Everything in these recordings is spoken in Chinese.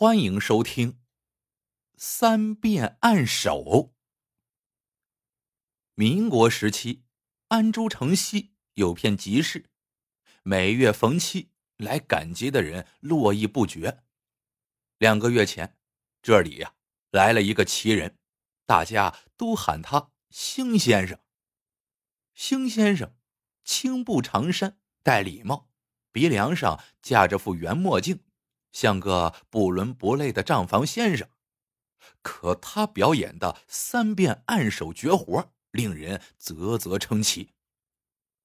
欢迎收听《三变暗手》。民国时期，安州城西有片集市，每月逢七来赶集的人络绎不绝。两个月前，这里呀来了一个奇人，大家都喊他星先生。星先生，青布长衫，戴礼帽，鼻梁上架着副圆墨镜。像个不伦不类的账房先生，可他表演的三变暗手绝活令人啧啧称奇。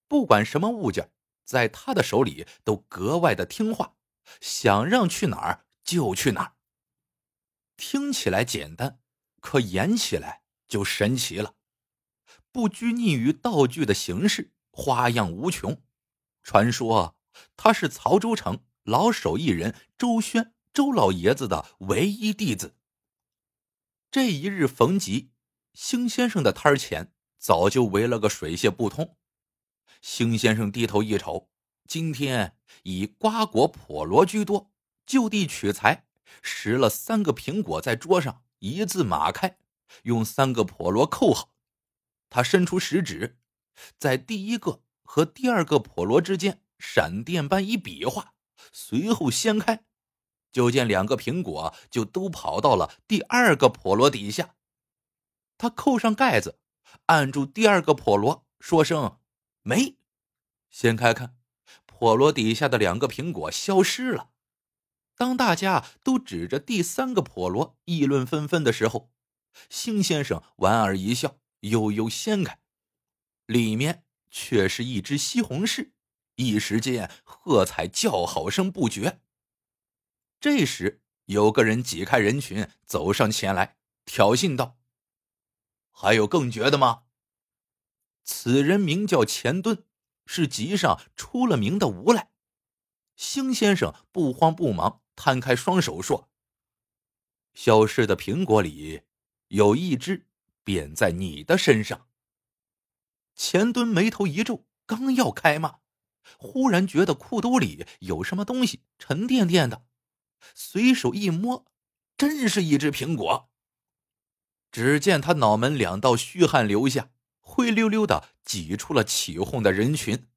不管什么物件，在他的手里都格外的听话，想让去哪儿就去哪儿。听起来简单，可演起来就神奇了。不拘泥于道具的形式，花样无穷。传说他是曹州城。老手艺人周轩，周老爷子的唯一弟子。这一日逢集，兴先生的摊儿前早就围了个水泄不通。兴先生低头一瞅，今天以瓜果婆罗居多，就地取材，拾了三个苹果在桌上一字马开，用三个婆罗扣好。他伸出食指，在第一个和第二个婆罗之间闪电般一比划。随后掀开，就见两个苹果就都跑到了第二个笸箩底下。他扣上盖子，按住第二个笸箩，说声“没”，掀开看，笸箩底下的两个苹果消失了。当大家都指着第三个笸箩议论纷纷的时候，辛先生莞尔一笑，悠悠掀开，里面却是一只西红柿。一时间，喝彩叫好声不绝。这时，有个人挤开人群，走上前来，挑衅道：“还有更绝的吗？”此人名叫钱墩，是集上出了名的无赖。兴先生不慌不忙，摊开双手说：“消失的苹果里有一只扁在你的身上。”钱墩眉头一皱，刚要开骂。忽然觉得裤兜里有什么东西沉甸甸的，随手一摸，真是一只苹果。只见他脑门两道虚汗流下，灰溜溜的挤出了起哄的人群。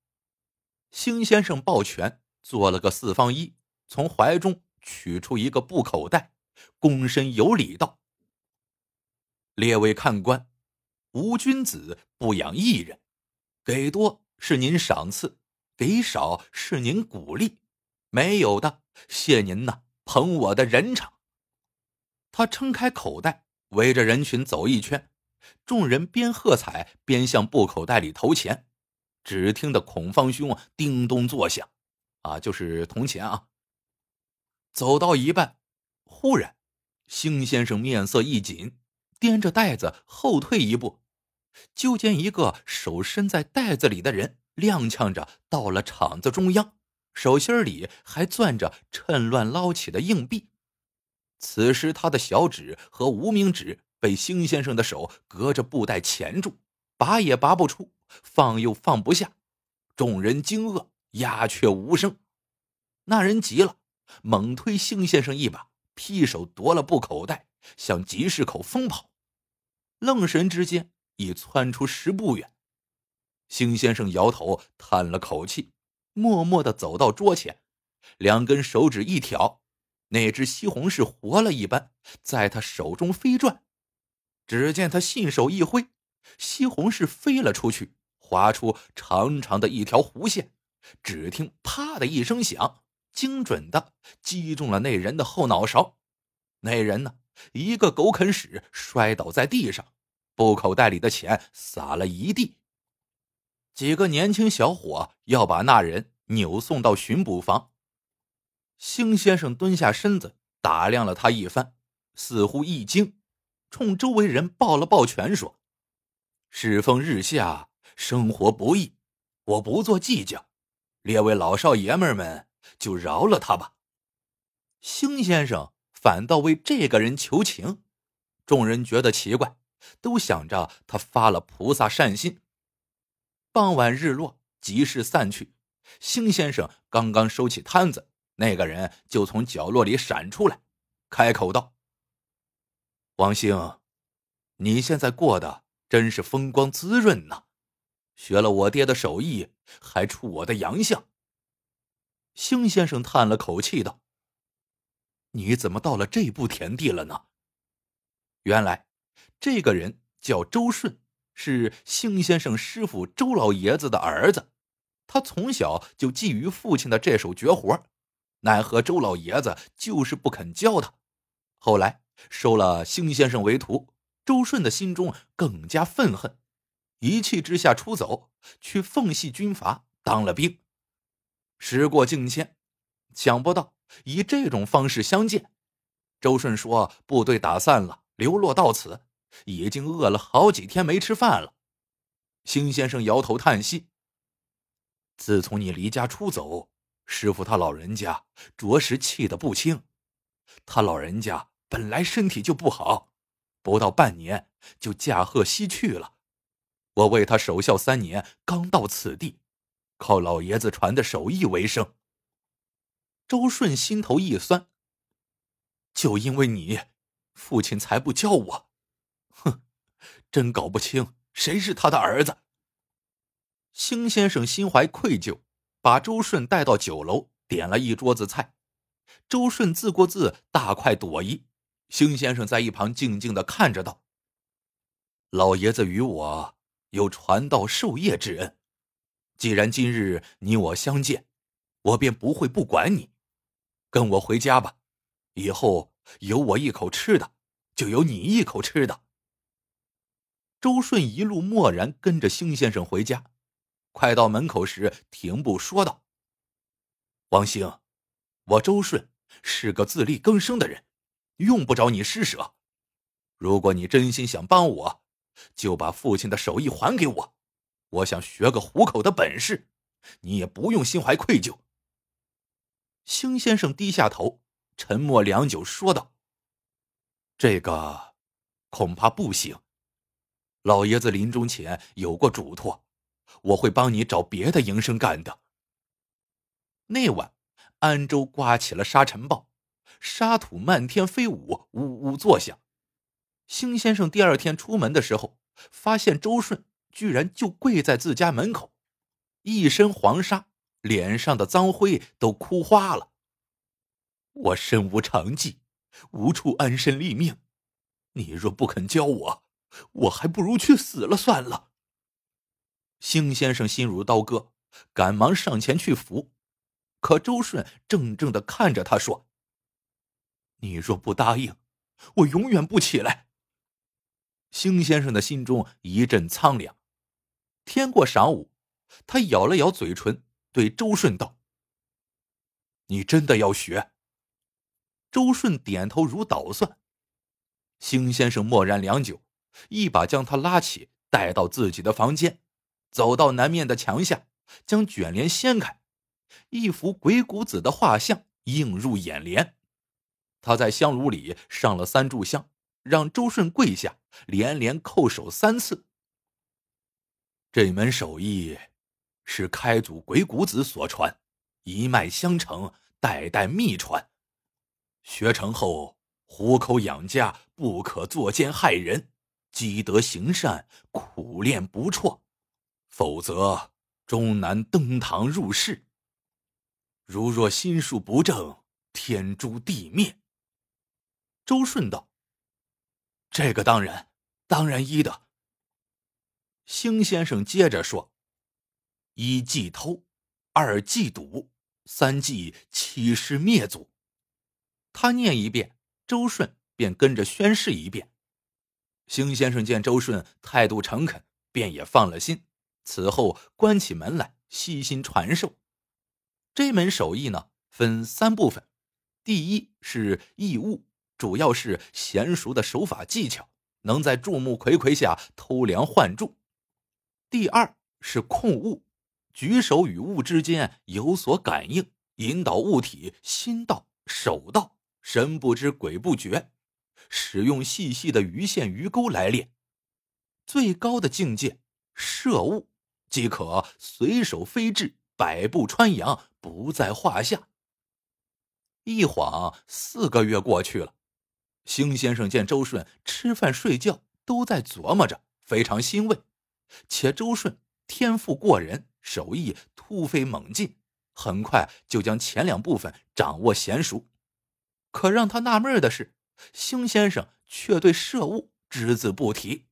兴先生抱拳做了个四方揖，从怀中取出一个布口袋，躬身有礼道：“列位看官，无君子不养艺人，给多是您赏赐。”给少是您鼓励，没有的谢您呐捧我的人场。他撑开口袋，围着人群走一圈，众人边喝彩边向布口袋里投钱。只听得孔方兄叮咚作响，啊，就是铜钱啊。走到一半，忽然，兴先生面色一紧，掂着袋子后退一步，就见一个手伸在袋子里的人。踉跄着到了场子中央，手心里还攥着趁乱捞起的硬币。此时他的小指和无名指被兴先生的手隔着布袋钳住，拔也拔不出，放又放不下。众人惊愕，鸦雀无声。那人急了，猛推兴先生一把，劈手夺了布口袋，向集市口疯跑。愣神之间，已窜出十步远。兴先生摇头，叹了口气，默默的走到桌前，两根手指一挑，那只西红柿活了一般，在他手中飞转。只见他信手一挥，西红柿飞了出去，划出长长的一条弧线。只听“啪”的一声响，精准的击中了那人的后脑勺。那人呢，一个狗啃屎，摔倒在地上，布口袋里的钱撒了一地。几个年轻小伙要把那人扭送到巡捕房。兴先生蹲下身子打量了他一番，似乎一惊，冲周围人抱了抱拳说：“世风日下，生活不易，我不做计较，列位老少爷们们就饶了他吧。”兴先生反倒为这个人求情，众人觉得奇怪，都想着他发了菩萨善心。傍晚日落，集市散去。兴先生刚刚收起摊子，那个人就从角落里闪出来。开口道：“王兴，你现在过得真是风光滋润呐，学了我爹的手艺，还出我的洋相。”兴先生叹了口气道：“你怎么到了这步田地了呢？”原来，这个人叫周顺，是兴先生师傅周老爷子的儿子。他从小就觊觎父亲的这手绝活，奈何周老爷子就是不肯教他。后来收了兴先生为徒，周顺的心中更加愤恨，一气之下出走，去奉系军阀当了兵。时过境迁，想不到以这种方式相见。周顺说：“部队打散了，流落到此，已经饿了好几天没吃饭了。”兴先生摇头叹息：“自从你离家出走，师傅他老人家着实气得不轻。他老人家本来身体就不好，不到半年就驾鹤西去了。我为他守孝三年，刚到此地。”靠老爷子传的手艺为生。周顺心头一酸，就因为你，父亲才不教我。哼，真搞不清谁是他的儿子。兴先生心怀愧疚，把周顺带到酒楼，点了一桌子菜。周顺自顾自大快朵颐，兴先生在一旁静静的看着道：“老爷子与我有传道授业之恩。”既然今日你我相见，我便不会不管你。跟我回家吧，以后有我一口吃的，就有你一口吃的。周顺一路默然跟着兴先生回家，快到门口时停步说道：“王兴，我周顺是个自力更生的人，用不着你施舍。如果你真心想帮我，就把父亲的手艺还给我。”我想学个糊口的本事，你也不用心怀愧疚。兴先生低下头，沉默良久，说道：“这个恐怕不行。老爷子临终前有过嘱托，我会帮你找别的营生干的。”那晚，安州刮起了沙尘暴，沙土漫天飞舞，呜呜作响。星先生第二天出门的时候，发现周顺。居然就跪在自家门口，一身黄沙，脸上的脏灰都哭花了。我身无长技，无处安身立命，你若不肯教我，我还不如去死了算了。兴先生心如刀割，赶忙上前去扶，可周顺怔怔的看着他说：“你若不答应，我永远不起来。”兴先生的心中一阵苍凉。天过晌午，他咬了咬嘴唇，对周顺道：“你真的要学？”周顺点头如捣蒜。兴先生默然良久，一把将他拉起，带到自己的房间，走到南面的墙下，将卷帘掀开，一幅鬼谷子的画像映入眼帘。他在香炉里上了三炷香，让周顺跪下，连连叩首三次。这门手艺是开祖鬼谷子所传，一脉相承，代代秘传。学成后，糊口养家，不可作奸害人，积德行善，苦练不辍，否则终难登堂入室。如若心术不正，天诛地灭。周顺道：“这个当然，当然依的。”兴先生接着说：“一忌偷，二忌赌，三忌欺师灭祖。”他念一遍，周顺便跟着宣誓一遍。邢先生见周顺态度诚恳，便也放了心。此后关起门来，悉心传授这门手艺呢，分三部分：第一是义物，主要是娴熟的手法技巧，能在众目睽睽下偷梁换柱。第二是控物，举手与物之间有所感应，引导物体心到手到，神不知鬼不觉，使用细细的鱼线鱼钩来练。最高的境界射物，即可随手飞掷，百步穿杨，不在话下。一晃四个月过去了，星先生见周顺吃饭睡觉都在琢磨着，非常欣慰，且周顺天赋过人，手艺突飞猛进，很快就将前两部分掌握娴熟。可让他纳闷的是，邢先生却对事务只字不提。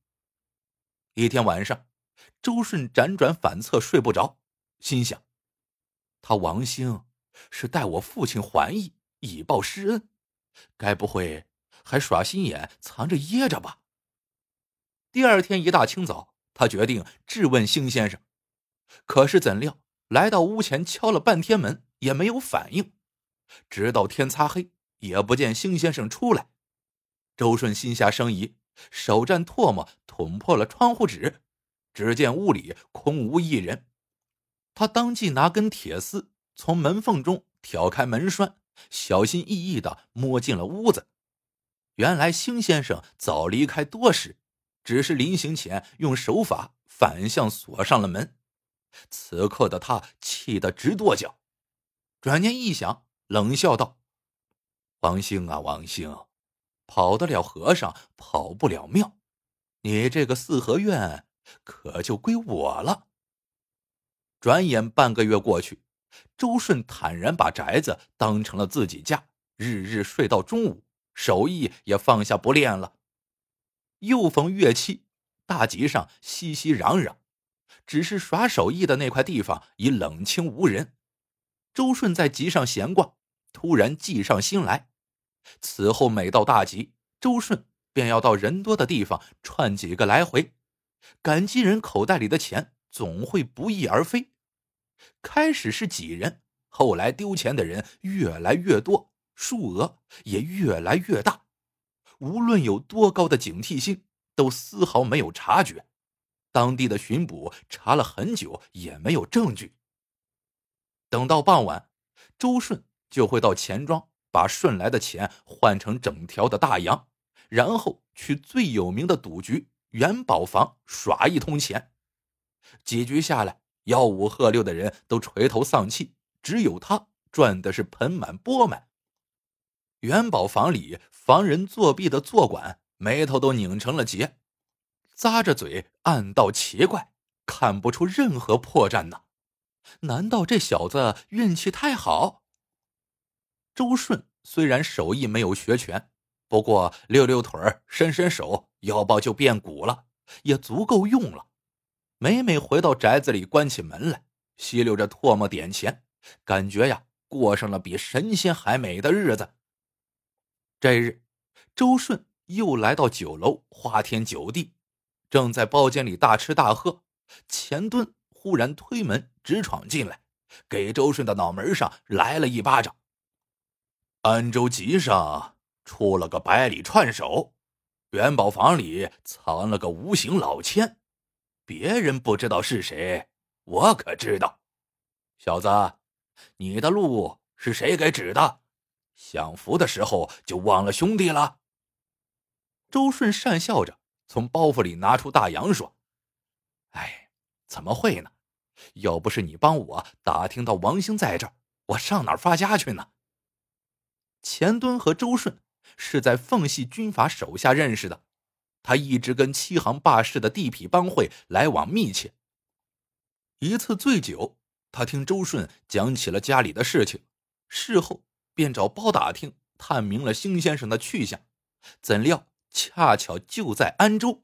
一天晚上，周顺辗转反侧睡不着，心想：他王兴是待我父亲还义，以报师恩，该不会……还耍心眼，藏着掖着吧。第二天一大清早，他决定质问邢先生，可是怎料来到屋前敲了半天门也没有反应，直到天擦黑也不见邢先生出来。周顺心下生疑，手蘸唾沫捅破了窗户纸，只见屋里空无一人。他当即拿根铁丝从门缝中挑开门栓，小心翼翼的摸进了屋子。原来星先生早离开多时，只是临行前用手法反向锁上了门。此刻的他气得直跺脚，转念一想，冷笑道：“王兴啊，王兴，跑得了和尚跑不了庙，你这个四合院可就归我了。”转眼半个月过去，周顺坦然把宅子当成了自己家，日日睡到中午。手艺也放下不练了。又逢月期，大集上熙熙攘攘，只是耍手艺的那块地方已冷清无人。周顺在集上闲逛，突然计上心来。此后每到大集，周顺便要到人多的地方串几个来回。赶集人口袋里的钱总会不翼而飞。开始是几人，后来丢钱的人越来越多。数额也越来越大，无论有多高的警惕性，都丝毫没有察觉。当地的巡捕查了很久，也没有证据。等到傍晚，周顺就会到钱庄把顺来的钱换成整条的大洋，然后去最有名的赌局元宝房耍一通钱。几局下来，吆五喝六的人都垂头丧气，只有他赚的是盆满钵满。元宝房里防人作弊的坐馆眉头都拧成了结，咂着嘴暗道奇怪，看不出任何破绽呢。难道这小子运气太好？周顺虽然手艺没有学全，不过溜溜腿伸伸手，腰包就变鼓了，也足够用了。每每回到宅子里，关起门来，吸溜着唾沫点钱，感觉呀，过上了比神仙还美的日子。这日，周顺又来到酒楼花天酒地，正在包间里大吃大喝。钱墩忽然推门直闯进来，给周顺的脑门上来了一巴掌。安州集上出了个百里串手，元宝房里藏了个无形老千，别人不知道是谁，我可知道。小子，你的路是谁给指的？享福的时候就忘了兄弟了。周顺讪笑着从包袱里拿出大洋，说：“哎，怎么会呢？要不是你帮我打听到王兴在这儿，我上哪儿发家去呢？”钱墩和周顺是在奉系军阀手下认识的，他一直跟七行霸市的地痞帮会来往密切。一次醉酒，他听周顺讲起了家里的事情，事后。便找包打听，探明了邢先生的去向，怎料恰巧就在安州。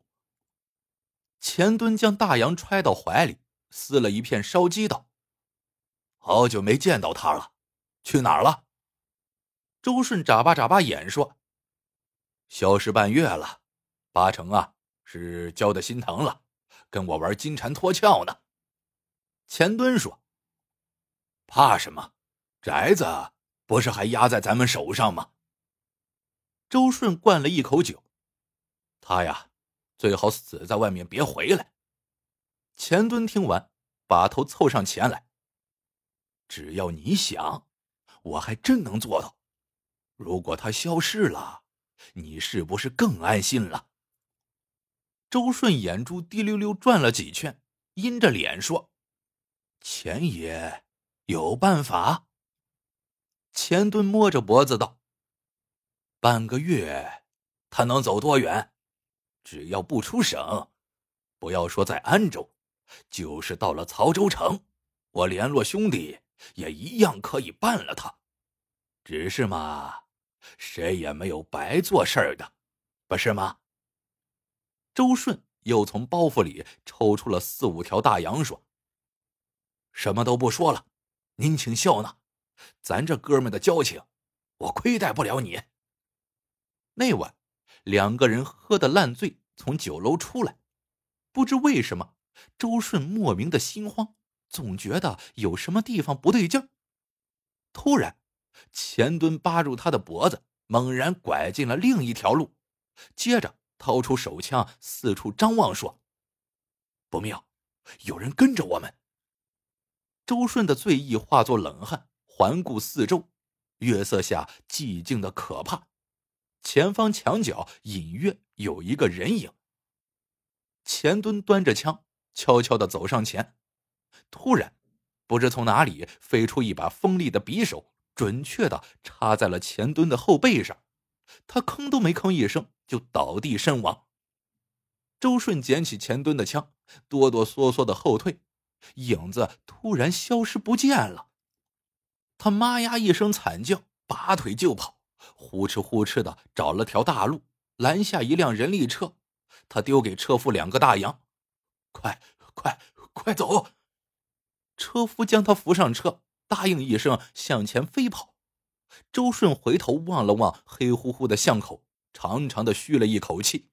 钱墩将大洋揣到怀里，撕了一片烧鸡，道：“好久没见到他了，去哪儿了？”周顺眨巴眨巴眼说：“消失半月了，八成啊是焦的心疼了，跟我玩金蝉脱壳呢。”钱墩说：“怕什么？宅子。”不是还压在咱们手上吗？周顺灌了一口酒，他呀，最好死在外面，别回来。钱墩听完，把头凑上前来。只要你想，我还真能做到。如果他消失了，你是不是更安心了？周顺眼珠滴溜溜转了几圈，阴着脸说：“钱爷有办法。”钱墩摸着脖子道：“半个月他能走多远？只要不出省，不要说在安州，就是到了曹州城，我联络兄弟也一样可以办了他。只是嘛，谁也没有白做事儿的，不是吗？周顺又从包袱里抽出了四五条大洋，说：“什么都不说了，您请笑纳。咱这哥们的交情，我亏待不了你。”那晚，两个人喝得烂醉，从酒楼出来，不知为什么，周顺莫名的心慌，总觉得有什么地方不对劲突然，钱墩扒住他的脖子，猛然拐进了另一条路，接着掏出手枪，四处张望，说：“不妙，有人跟着我们。”周顺的醉意化作冷汗，环顾四周，月色下寂静的可怕。前方墙角隐约有一个人影。钱墩端着枪，悄悄的走上前。突然，不知从哪里飞出一把锋利的匕首，准确的插在了钱墩的后背上。他吭都没吭一声，就倒地身亡。周顺捡起钱墩的枪，哆哆嗦嗦的后退，影子突然消失不见了。他妈呀一声惨叫，拔腿就跑。呼哧呼哧的找了条大路，拦下一辆人力车。他丢给车夫两个大洋：“快快快走！”车夫将他扶上车，答应一声，向前飞跑。周顺回头望了望黑乎乎的巷口，长长的吁了一口气，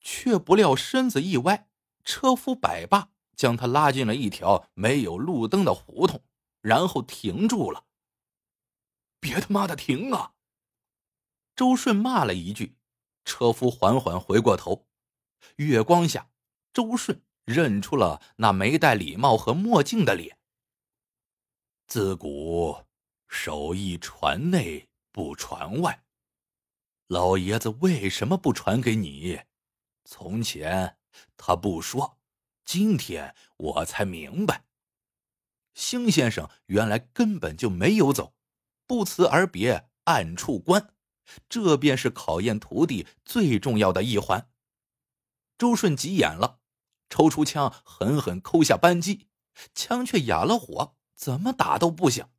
却不料身子一歪，车夫摆把将他拉进了一条没有路灯的胡同，然后停住了。别他妈的停啊！周顺骂了一句，车夫缓缓回过头。月光下，周顺认出了那没戴礼帽和墨镜的脸。自古手艺传内不传外，老爷子为什么不传给你？从前他不说，今天我才明白。星先生原来根本就没有走，不辞而别，暗处观。这便是考验徒弟最重要的一环。周顺急眼了，抽出枪，狠狠扣下扳机，枪却哑了火，怎么打都不响。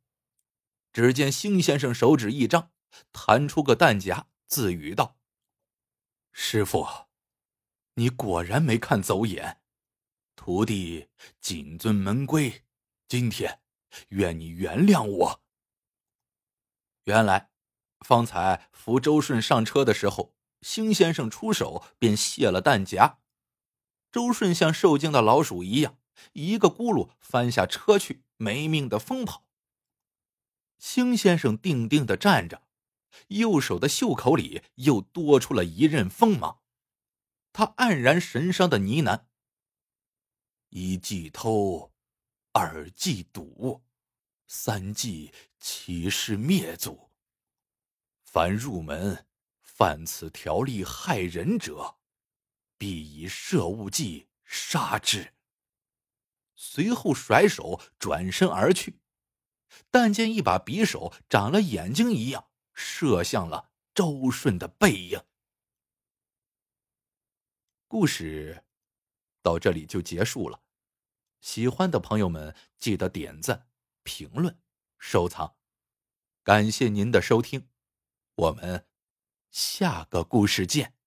只见兴先生手指一张，弹出个弹夹，自语道：“师傅，你果然没看走眼，徒弟谨遵门规，今天愿你原谅我。”原来。方才扶周顺上车的时候，兴先生出手便卸了弹夹。周顺像受惊的老鼠一样，一个轱辘翻下车去，没命的疯跑。星先生定定的站着，右手的袖口里又多出了一刃锋芒。他黯然神伤的呢喃：“一计偷，二计赌，三计欺师灭祖。”凡入门犯此条例害人者，必以摄物计杀之。随后甩手转身而去，但见一把匕首长了眼睛一样，射向了周顺的背影。故事到这里就结束了。喜欢的朋友们记得点赞、评论、收藏，感谢您的收听。我们下个故事见。